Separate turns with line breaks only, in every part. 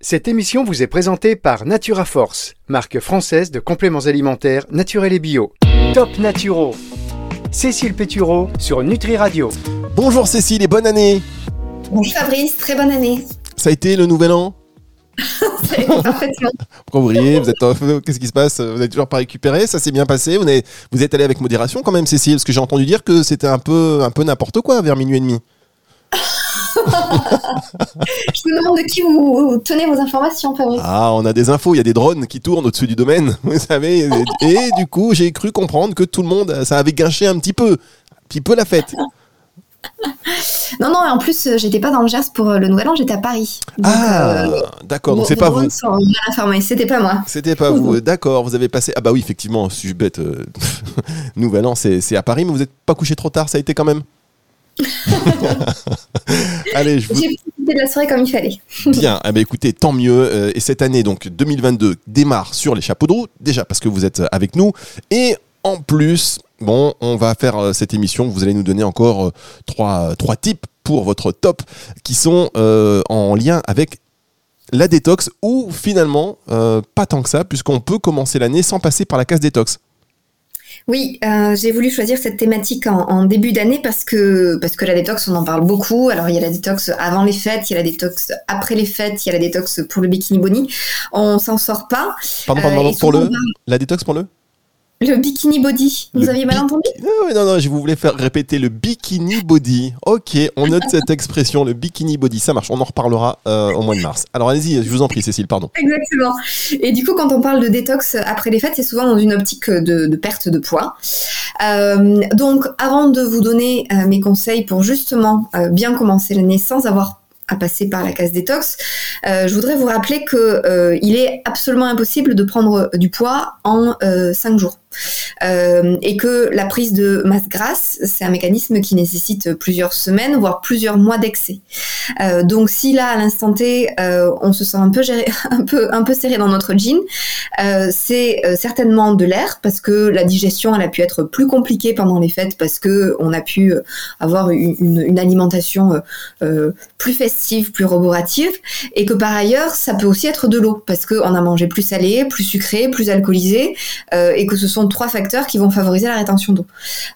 Cette émission vous est présentée par Natura Force, marque française de compléments alimentaires naturels et bio. Top Naturo. Cécile Pétureau sur Nutri Radio.
Bonjour Cécile et bonne année.
Bonjour Fabrice, très bonne année.
Ça a été le nouvel an?
Parfaitement.
Pourquoi vous riez? Vous êtes euh, Qu'est-ce qui se passe? Vous n'avez toujours pas récupéré? Ça s'est bien passé? Vous, avez- vous êtes allé avec modération quand même, Cécile? Parce que j'ai entendu dire que c'était un peu, un peu n'importe quoi vers minuit et demi.
Je me demande de qui vous tenez vos informations, Fabrice.
Ah, on a des infos, il y a des drones qui tournent au-dessus du domaine, vous savez. Et, et du coup, j'ai cru comprendre que tout le monde, ça avait gâché un petit peu, un petit peu la fête.
Non, non, et en plus, j'étais pas dans le Gers pour euh, le Nouvel An, j'étais à Paris. Donc,
Ah,
euh,
d'accord, donc c'est pas vous.
c'était pas moi.
C'était pas vous, d'accord, vous avez passé. Ah bah oui, effectivement, suis-je bête. euh, Nouvel an, c'est c'est à Paris, mais vous n'êtes pas couché trop tard, ça a été quand même Allez, je vous
J'ai profité de la soirée comme il fallait.
Bien, eh ben, écoutez, tant mieux. euh, et cette année, donc 2022, démarre sur les chapeaux de roue, déjà parce que vous êtes avec nous. Et en plus, bon, on va faire euh, cette émission. Vous allez nous donner encore euh, trois, trois tips pour votre top qui sont euh, en lien avec la détox ou finalement euh, pas tant que ça, puisqu'on peut commencer l'année sans passer par la case détox.
Oui, euh, j'ai voulu choisir cette thématique en, en début d'année parce que, parce que la détox, on en parle beaucoup. Alors, il y a la détox avant les fêtes, il y a la détox après les fêtes, il y a la détox pour le bikini body. On s'en sort pas.
Pardon,
Euh,
pardon, pardon,
et
pour le la détox pour le?
Le bikini body, vous
Le
aviez mal entendu
oui, non, non, je vous voulais faire répéter le bikini body. Ok, on note cette expression, le bikini body. Ça marche, on en reparlera euh, au mois de mars. Alors allez-y, je vous en prie, Cécile, pardon.
Exactement. Et du coup, quand on parle de détox après les fêtes, c'est souvent dans une optique de, de perte de poids. Euh, donc, avant de vous donner euh, mes conseils pour justement bien commencer l'année sans avoir à passer par la case détox, euh, je voudrais vous rappeler que euh, il est absolument impossible de prendre du poids en 5 jours. Euh, et que la prise de masse grasse, c'est un mécanisme qui nécessite plusieurs semaines, voire plusieurs mois d'excès. Euh, donc si là, à l'instant T, euh, on se sent un peu, géré, un peu, un peu serré dans notre jean, euh, c'est euh, certainement de l'air parce que la digestion, elle a pu être plus compliquée pendant les fêtes parce que on a pu euh, avoir une, une- alimentation euh, plus festive, plus roborative, et que par ailleurs, ça peut aussi être de l'eau parce qu'on a mangé plus salé, plus sucré, plus alcoolisé, et que ce sont trois facteurs qui vont favoriser la rétention d'eau.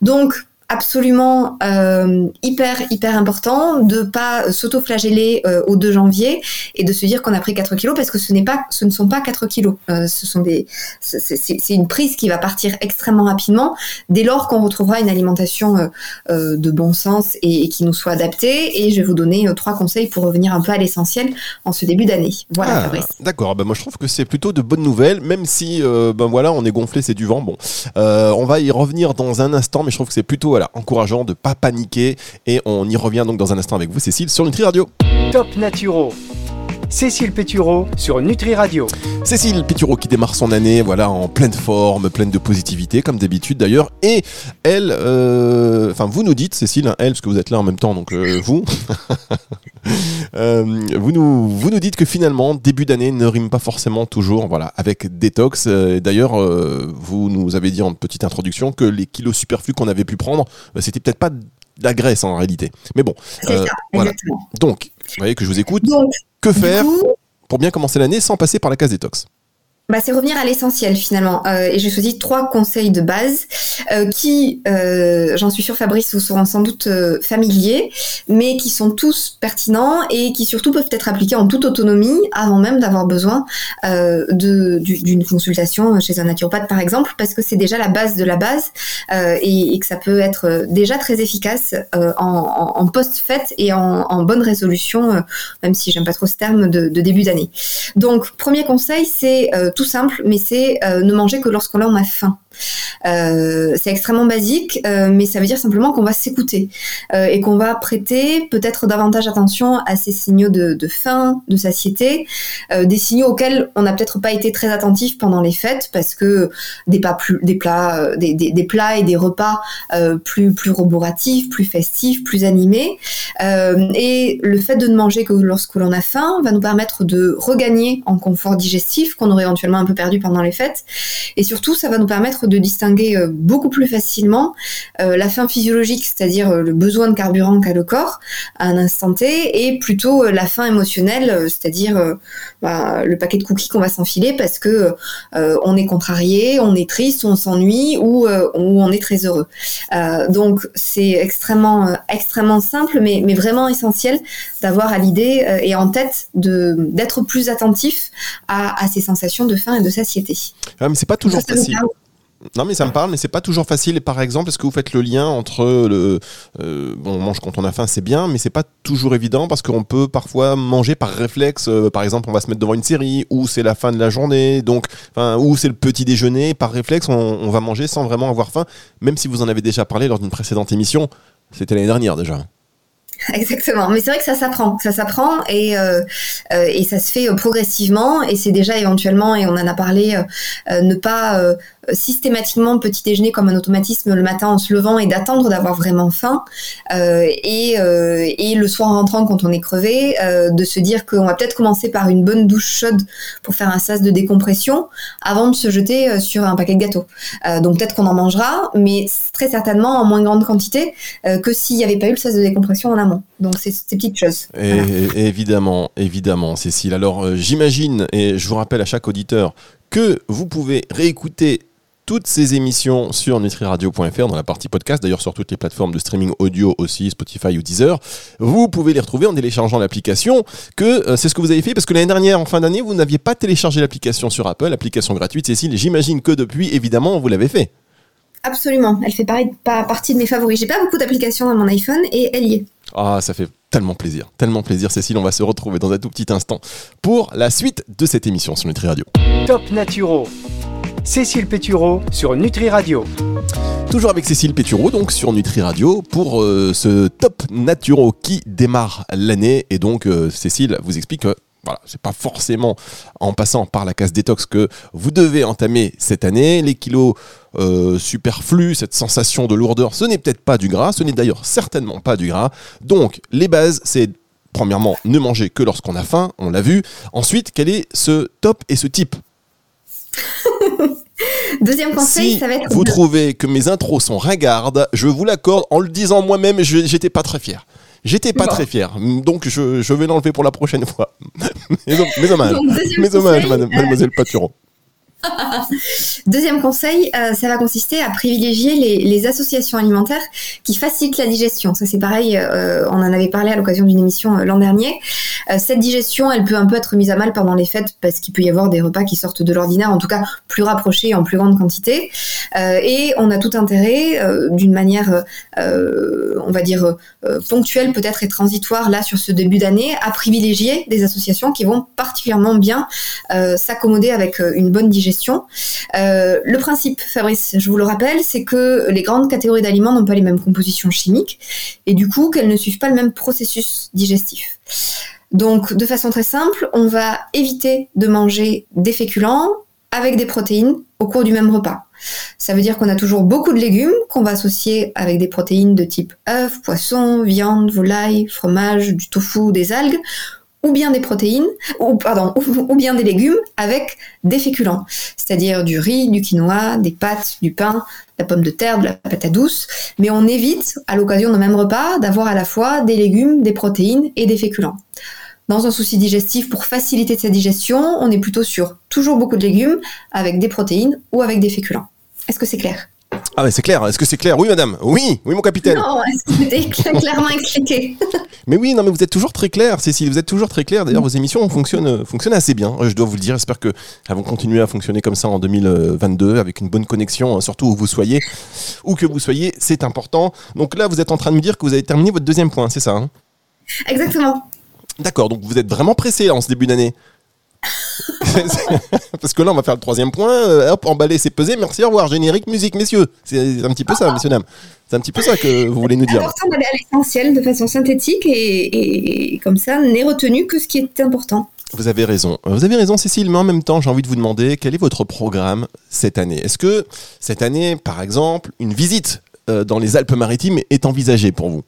Donc absolument euh, hyper hyper important de pas s'auto-flageller euh, au 2 janvier et de se dire qu'on a pris 4 kilos parce que ce n'est pas ce ne sont pas 4 kilos. Euh, ce sont des c'est- une prise qui va partir extrêmement rapidement dès lors qu'on retrouvera une alimentation de bon sens et, et qui nous soit adaptée. Et je vais vous donner trois conseils pour revenir un peu à l'essentiel en ce début d'année. Voilà
Ah,
Fabrice.
D'accord, bah moi je trouve que c'est plutôt de bonnes nouvelles, même si ben voilà, on est gonflé, c'est du vent. Bon, on va y revenir dans un instant, mais je trouve que c'est plutôt encourageant de pas paniquer. Et on y revient donc dans un instant avec vous, Cécile, sur Nutri Radio.
Top Naturo. Cécile Pétureau sur Nutri Radio.
Cécile Pétureau qui démarre son année, voilà, en pleine forme, pleine de positivité, comme d'habitude d'ailleurs. Et elle, euh, enfin, vous nous dites, Cécile, hein, elle, parce que vous êtes là en même temps, donc euh, vous, Euh, vous, nous, vous nous dites que finalement, début d'année ne rime pas forcément toujours, voilà, avec détox. Euh, d'ailleurs, euh, vous nous avez dit en petite introduction que les kilos superflus qu'on avait pu prendre, euh, c'était peut-être pas de la graisse en réalité. Mais bon, euh, voilà. Donc, vous voyez que je vous écoute.
donc
Que faire pour bien commencer l'année sans passer par la case détox?
Bah, c'est revenir à l'essentiel finalement. Euh, et j'ai choisi trois conseils de base euh, qui, euh, j'en suis sûre Fabrice, vous seront sans doute familiers, mais qui sont tous pertinents et qui surtout peuvent être appliqués en toute autonomie avant même d'avoir besoin d'une consultation chez un naturopathe par exemple, parce que c'est déjà la base de la base et, que ça peut être déjà très efficace en, post-fête et en, bonne résolution, même si j'aime pas trop ce terme de, de début d'année. Donc, premier conseil, c'est tout simple, mais c'est euh, ne manger que lorsqu'on a faim. Euh, c'est extrêmement basique, euh, mais ça veut dire simplement qu'on va s'écouter euh, et qu'on va prêter peut-être davantage attention à ces signaux de, faim, de satiété, des signaux auxquels on n'a peut-être pas été très attentif pendant les fêtes parce que des, plats, et des repas plus plus roboratifs, plus festifs, plus animés, et le fait de ne manger que lorsque l'on a faim va nous permettre de regagner en confort digestif qu'on aurait éventuellement un peu perdu pendant les fêtes. Et surtout, ça va nous permettre de distinguer euh, beaucoup plus facilement euh, la faim physiologique, c'est-à-dire le besoin de carburant qu'a le corps à un instant T, et plutôt la faim émotionnelle, c'est-à-dire bah, le paquet de cookies qu'on va s'enfiler parce que on est contrarié, on est triste, on s'ennuie ou, ou, on est très heureux. donc c'est extrêmement extrêmement simple, mais, mais vraiment essentiel d'avoir à l'idée et en tête d'être plus attentif à, à ces sensations de faim et de satiété.
Ah, mais c'est pas toujours facile. Non mais ça me parle, mais c'est pas toujours facile. Par exemple, est-ce que vous faites le lien entre le euh, bon, on mange quand on a faim, c'est bien, mais c'est pas toujours évident parce qu'on peut parfois manger par réflexe. Euh, par exemple, on va se mettre devant une série ou c'est la fin de la journée, donc ou c'est le petit déjeuner. Par réflexe, on, va manger sans vraiment avoir faim, même si vous en avez déjà parlé lors d'une précédente émission. C'était l'année dernière déjà.
Exactement, mais c'est vrai que ça s'apprend, ça s'apprend et euh, et ça se fait progressivement et c'est déjà éventuellement et on en a parlé ne pas systématiquement petit déjeuner comme un automatisme le matin en se levant et d'attendre d'avoir vraiment faim et et le soir en rentrant quand on est crevé de se dire qu'on va peut-être commencer par une bonne douche chaude pour faire un sas de décompression avant de se jeter sur un paquet de gâteaux. donc peut-être qu'on en mangera, mais très certainement en moins grande quantité que s'il n'y avait pas eu le sas de décompression en amont. Donc c'est ces petites choses.
Évidemment, évidemment, Cécile. Alors euh, j'imagine, et je vous rappelle à chaque auditeur, que vous pouvez réécouter toutes ces émissions sur nutriradio.fr dans la partie podcast, d'ailleurs sur toutes les plateformes de streaming audio aussi, Spotify ou Deezer. Vous pouvez les retrouver en téléchargeant l'application, que euh, c'est ce que vous avez fait, parce que l'année dernière, en fin d'année, vous n'aviez pas téléchargé l'application sur Apple, application gratuite, Cécile. J'imagine que depuis, évidemment, vous l'avez fait.
Absolument, elle fait pareil, pas partie de mes favoris. J'ai pas beaucoup d'applications dans mon iPhone et elle y est.
Ah, ça fait tellement plaisir, tellement plaisir, Cécile. On va se retrouver dans un tout petit instant pour la suite de cette émission sur Nutri Radio.
Top Naturo. Cécile Pétureau sur Nutri Radio.
Toujours avec Cécile Pétureau, donc sur Nutri Radio, pour euh, ce Top Naturo qui démarre l'année. Et donc, euh, Cécile vous explique que voilà, c'est pas forcément en passant par la case détox que vous devez entamer cette année. Les kilos euh, superflus, cette sensation de lourdeur, ce n'est peut-être pas du gras, ce n'est d'ailleurs certainement pas du gras. Donc, les bases, c'est premièrement ne manger que lorsqu'on a faim, on l'a vu. Ensuite, quel est ce top et ce type?
Deuxième conseil, ça va être.
Vous trouvez que mes intros sont ringardes, je vous l'accorde, en le disant moi-même, j'étais pas très fier. J'étais pas très fier, donc je, je vais l'enlever pour la prochaine fois. mes, hommages, mes hommages, mademoiselle Paturon.
Deuxième conseil, euh, ça va consister à privilégier les, associations alimentaires qui facilitent la digestion. Ça c'est pareil, euh, on en avait parlé à l'occasion d'une émission euh, l'an dernier. Cette digestion, elle peut un peu être mise à mal pendant les fêtes parce qu'il peut y avoir des repas qui sortent de l'ordinaire, en tout cas plus rapprochés en plus grande quantité. et on a tout intérêt, d'une manière, on va dire, ponctuelle peut-être et transitoire là sur ce début d'année, à privilégier des associations qui vont particulièrement bien s'accommoder avec une bonne digestion euh, le principe, Fabrice, je vous le rappelle, c'est que les grandes catégories d'aliments n'ont pas les mêmes compositions chimiques et du coup qu'elles ne suivent pas le même processus digestif. Donc, de façon très simple, on va éviter de manger des féculents avec des protéines au cours du même repas. Ça veut dire qu'on a toujours beaucoup de légumes qu'on va associer avec des protéines de type œufs, poisson, viande, volaille, fromage, du tofu, des algues, ou bien des protéines, ou, bien des légumes avec des féculents, c'est-à-dire du riz, du quinoa, des pâtes, du pain, de la pomme de terre, de la patate douce, mais on évite, à l'occasion d'un même repas, d'avoir à la fois des légumes, des protéines et des féculents. Dans un souci digestif, pour faciliter sa digestion, on est plutôt sur toujours beaucoup de légumes avec des protéines ou avec des féculents. Est-ce que c'est clair?
Ah mais c'est clair, est-ce que c'est clair? Oui madame, oui, oui mon capitaine.
Non, est-ce que c'était clairement expliqué
Mais oui, non mais vous êtes toujours très clair, Cécile, vous êtes toujours très clair. D'ailleurs vos émissions fonctionnent, euh, fonctionnent assez bien, je dois vous le dire. J'espère qu'elles vont continuer à fonctionner comme ça en 2022 avec une bonne connexion, hein, surtout où vous soyez, où que vous soyez, c'est important. Donc là vous êtes en train de me dire que vous avez terminé votre deuxième point, c'est ça hein?
Exactement.
D'accord, donc vous êtes vraiment pressé en ce début d'année Parce que là, on va faire le troisième point. Euh, hop, emballer, c'est pesé. Merci, au revoir. Générique, musique, messieurs. C'est un petit peu ça, messieurs, dames. C'est un petit peu ça que vous voulez nous dire.
C'est important d'aller à l'essentiel de façon synthétique et, comme ça, n'est retenu que ce qui est important.
Vous avez raison. Vous avez raison, Cécile, mais en même temps, j'ai envie de vous demander quel est votre programme cette année? Est-ce que cette année, par exemple, une visite euh, dans les Alpes-Maritimes est envisagée pour vous?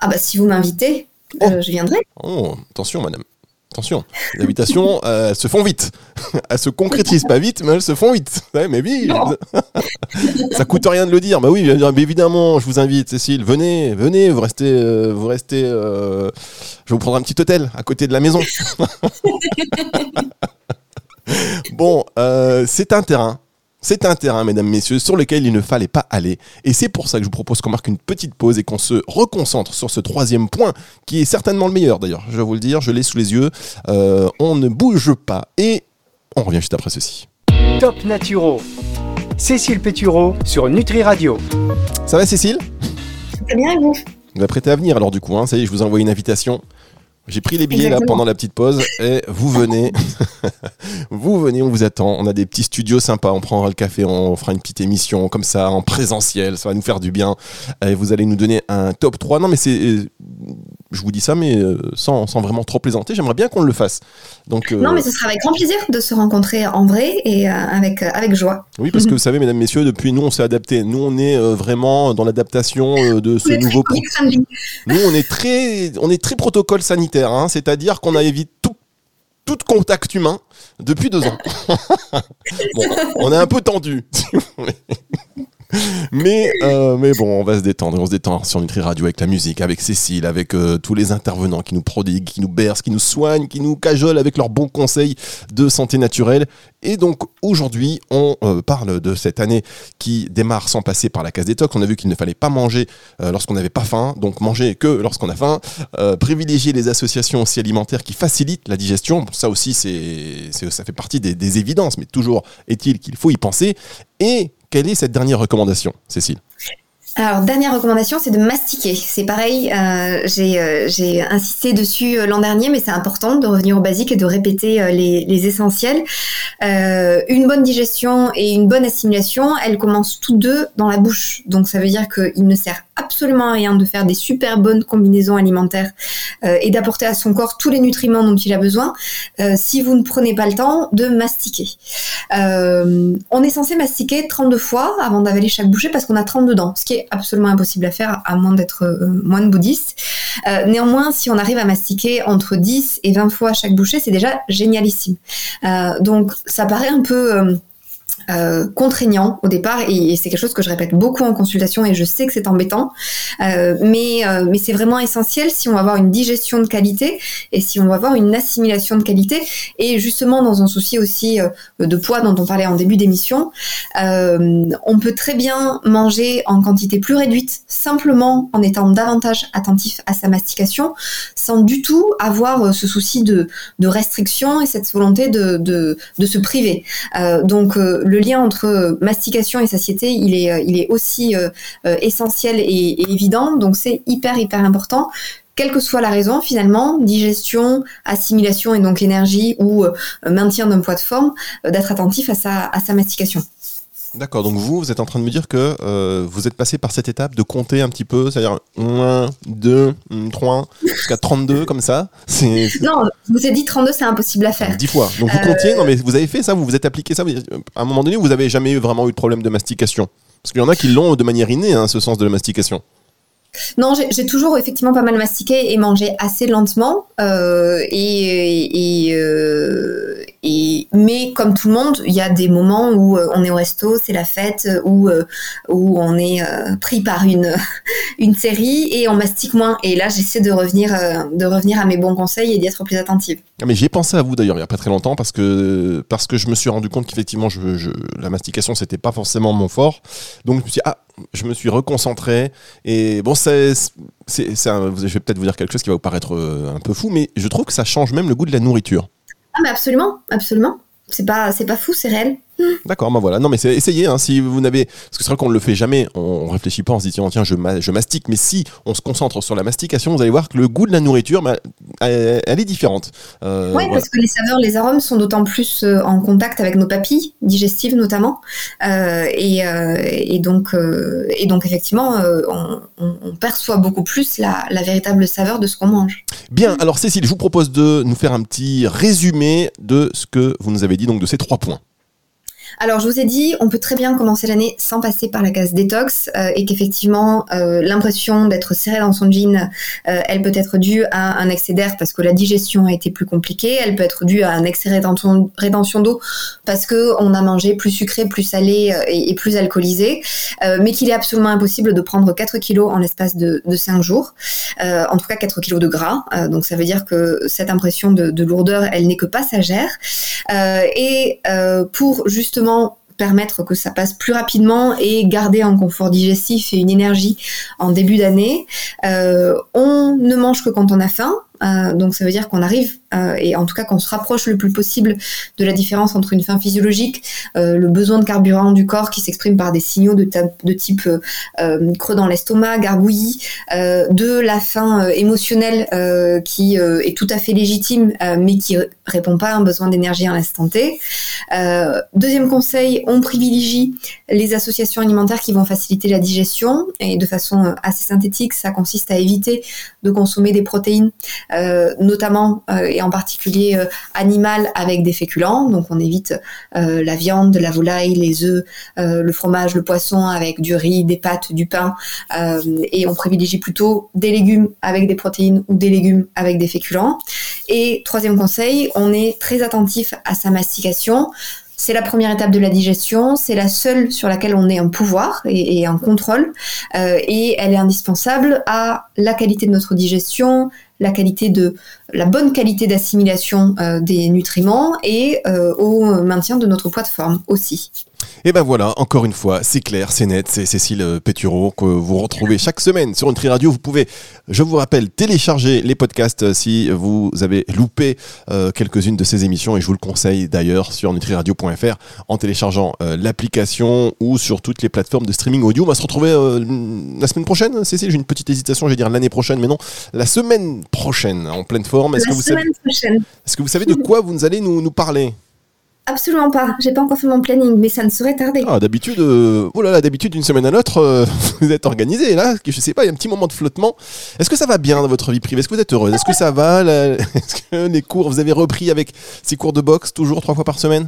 Ah bah si vous m'invitez, euh, oh. je viendrai.
Oh, attention, madame. Attention, les invitations, euh, elles se font vite. elles se concrétisent pas vite, mais elles se font vite. Ouais, mais oui, ça coûte rien de le dire. Bah oui, évidemment, je vous invite, Cécile. Venez, venez, vous restez, euh, vous restez. Euh, je vais vous prendre un petit hôtel à côté de la maison. bon, c'est un terrain c'est un terrain, mesdames, messieurs, sur lequel il ne fallait pas aller. Et c'est pour ça que je vous propose qu'on marque une petite pause et qu'on se reconcentre sur ce troisième point, qui est certainement le meilleur d'ailleurs. Je vais vous le dire, je l'ai sous les yeux. Euh, on ne bouge pas. Et on revient juste après ceci.
Top Naturo. Cécile Pétureau sur Nutri Radio.
Ça va Cécile?
Très bien et vous?
Vous êtes prêtez à venir alors du coup, hein ça y est, je vous envoie une invitation. J'ai pris les billets là pendant la petite pause et vous venez, vous venez, on vous attend. On a des petits studios sympas, on prendra le café, on fera une petite émission comme ça en présentiel, ça va nous faire du bien. Et vous allez nous donner un top 3. Non mais c'est, euh, je vous dis ça mais euh, sans, sans vraiment trop plaisanter, j'aimerais bien qu'on le fasse. Donc,
euh, Non mais ce sera avec grand plaisir de se rencontrer en vrai et avec, avec joie.
Oui parce que vous savez mesdames, messieurs, depuis nous on s'est adapté. Nous on est vraiment dans l'adaptation de ce nouveau... Nous on est très, on est très protocole sanitaire Hein. c'est-à-dire qu'on a évité tout, tout contact humain depuis deux ans. on est un peu tendu. Mais, euh, mais bon, on va se détendre. On se détend sur Nutri Radio avec la musique, avec Cécile, avec euh, tous les intervenants qui nous prodiguent, qui nous bercent, qui nous soignent, qui nous cajolent avec leurs bons conseils de santé naturelle. Et donc aujourd'hui, on euh, parle de cette année qui démarre sans passer par la case détox. On a vu qu'il ne fallait pas manger lorsqu'on n'avait pas faim, donc manger que lorsqu'on a faim. privilégier les associations aussi alimentaires qui facilitent la digestion. ça aussi, c'est, ça fait partie des, des évidences, mais toujours est-il qu'il faut y penser. Et quelle est cette dernière recommandation, Cécile?
Alors, dernière recommandation, c'est de mastiquer. C'est pareil, euh, euh, j'ai insisté dessus euh, l'an dernier, mais c'est important de revenir au basique et de répéter les, les, essentiels. une bonne digestion et une bonne assimilation, elles commencent toutes deux dans la bouche. Donc, ça veut dire qu'il ne sert absolument rien de faire des super bonnes combinaisons alimentaires et d'apporter à son corps tous les nutriments dont il a besoin si vous ne prenez pas le temps de mastiquer. on est censé mastiquer 32 fois avant d'avaler chaque bouchée parce qu'on a 32 dents, ce qui est absolument impossible à faire à moins d'être euh, moine bouddhiste. Euh, néanmoins, si on arrive à mastiquer entre 10 et 20 fois chaque bouchée, c'est déjà génialissime. Euh, donc ça paraît un peu euh, contraignant au départ et, c'est quelque chose que je répète beaucoup en consultation et je sais que c'est embêtant. Euh, mais euh, mais c'est vraiment essentiel si on va avoir une digestion de qualité et si on va avoir une assimilation de qualité. Et justement dans un souci aussi de poids dont on parlait en début d'émission on peut très bien manger en quantité plus réduite simplement en étant davantage attentif à sa mastication sans du tout avoir ce souci de, restriction et cette volonté de, de, de se priver. Donc le lien entre mastication et satiété, il est, euh, aussi euh, euh, essentiel et, évident. Donc c'est hyper, hyper important quelle que soit la raison, finalement, digestion, assimilation et donc énergie ou maintien d'un poids de forme, d'être attentif à sa mastication.
D'accord, donc vous, vous êtes en train de me dire que euh, vous êtes passé par cette étape de compter un petit peu, c'est-à-dire 1, 2, 3, jusqu'à 32 comme ça
Non, je vous ai dit 32, c'est impossible à faire.
10 fois. Donc vous comptiez, non mais vous avez fait ça, vous vous êtes appliqué ça, à un moment donné, vous n'avez jamais vraiment eu de problème de mastication Parce qu'il y en a qui l'ont de manière innée, hein, ce sens de la mastication.
Non, j'ai toujours effectivement pas mal mastiqué et mangé assez lentement. Euh, euh, et, mais comme tout le monde, il y a des moments où euh, on est au resto, c'est la fête, où, où on est pris par une, une série et on mastique moins. Et là, j'essaie de revenir, de revenir à mes bons conseils et d'y être plus attentive.
Ah, mais j'ai pensé à vous d'ailleurs il n'y a pas très longtemps parce que, parce que je me suis rendu compte qu'effectivement, la mastication, c'était pas forcément mon fort. Donc je me suis dit, ah, je me suis reconcentré. Et bon, c'est, je vais peut-être vous dire quelque chose qui va vous paraître euh, un peu fou, mais je trouve que ça change même le goût de la nourriture.
Ah, mais absolument, absolument. C'est pas, c'est pas fou, c'est réel.
D'accord, ben voilà. Non, mais essayez. Hein, si vous n'avez, parce que c'est vrai qu'on ne le fait jamais. On, ne réfléchit pas, on se dit tiens, je, je, mastique. Mais si on se concentre sur la mastication, vous allez voir que le goût de la nourriture, bah, elle, est différente.
Euh, oui, parce que les saveurs, les arômes sont d'autant plus euh, en contact avec nos papilles digestives notamment, euh, et, et, donc et donc effectivement, on, on, perçoit beaucoup plus la, la véritable saveur de ce qu'on mange.
Bien. Alors Cécile, je vous propose de nous faire un petit résumé de ce que vous nous avez dit donc de ces trois points.
Alors, je vous ai dit, on peut très bien commencer l'année sans passer par la case détox euh, et qu'effectivement, euh, l'impression d'être serré dans son jean, euh, elle peut être due à un excès d'air parce que la digestion a été plus compliquée. Elle peut être due à un excès rétention, rétention d'eau parce que on a mangé plus sucré, plus salé et, plus alcoolisé. mais qu'il est absolument impossible de prendre 4 kilos en l'espace de, de 5 jours. en tout cas, 4 kilos de gras. donc, ça veut dire que cette impression de lourdeur, elle n'est que passagère. et pour justement permettre que ça passe plus rapidement et garder un confort digestif et une énergie en début d'année. Euh, on ne mange que quand on a faim, euh, donc ça veut dire qu'on arrive euh, et en tout cas qu'on se rapproche le plus possible de la différence entre une faim physiologique, euh, le besoin de carburant du corps qui s'exprime par des signaux de, type creux dans l'estomac, gargouillis, de la faim émotionnelle qui est tout à fait légitime mais qui répond pas à un besoin d'énergie à l'instant T. deuxième conseil, on privilégie les associations alimentaires qui vont faciliter la digestion et de façon assez synthétique, ça consiste à éviter de consommer des protéines notamment euh, et en particulier euh, animal avec des féculents. Donc on évite la viande, la volaille, les œufs, le fromage, le poisson avec du riz, des pâtes, du pain. et on privilégie plutôt des légumes avec des protéines ou des légumes avec des féculents. Et troisième conseil, on est très attentif à sa mastication. C'est la première étape de la digestion, c'est la seule sur laquelle on ait un pouvoir et, un contrôle, et elle est indispensable à la qualité de notre digestion, la qualité de la bonne qualité d'assimilation euh, des nutriments et euh, au maintien de notre poids de forme aussi.
Et ben voilà, encore une fois, c'est clair, c'est net, c'est Cécile Pétureau que vous retrouvez chaque semaine sur Nutri Radio. Vous pouvez, je vous rappelle, télécharger les podcasts si vous avez loupé euh, quelques-unes de ces émissions et je vous le conseille d'ailleurs sur nutriradio.fr en téléchargeant l'application ou sur toutes les plateformes de streaming audio. On va se retrouver la semaine prochaine, Cécile? J'ai une petite hésitation, je vais dire l'année prochaine, mais non, la semaine prochaine, en pleine forme.
Est-ce que, vous savez...
Est que vous savez de quoi vous allez nous, nous parler?
Absolument pas. J'ai pas encore fait mon planning, mais ça ne saurait tarder.
Ah, d'habitude, euh, oh là là, d'habitude d'une semaine à l'autre, euh, vous êtes organisé. Là, je sais pas, il y a un petit moment de flottement. Est-ce que ça va bien dans votre vie privée? Est-ce que vous êtes heureuse? Est-ce que ça va Est-ce que les cours, vous avez repris avec ces cours de boxe toujours trois fois par semaine?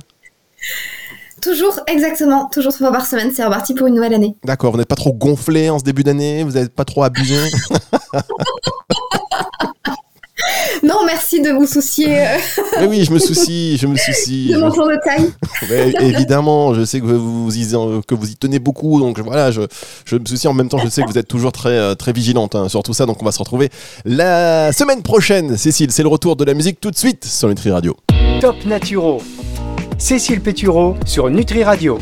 Toujours, exactement, toujours trois fois par semaine. C'est reparti pour une nouvelle année.
D'accord. Vous n'êtes pas trop gonflé en ce début d'année? Vous n'êtes pas trop abusé?
Non, merci de vous soucier. Euh,
oui, oui, je me soucie, je me soucie.
De mon tour de taille.
évidemment, je sais que vous, y, que vous y tenez beaucoup, donc voilà, je, je, me soucie en même temps, je sais que vous êtes toujours très, euh, très vigilante hein, sur tout ça, donc on va se retrouver la semaine prochaine. Cécile, c'est le retour de la musique tout de suite sur Nutri Radio.
Top Naturo. Cécile Pétureau sur Nutri Radio.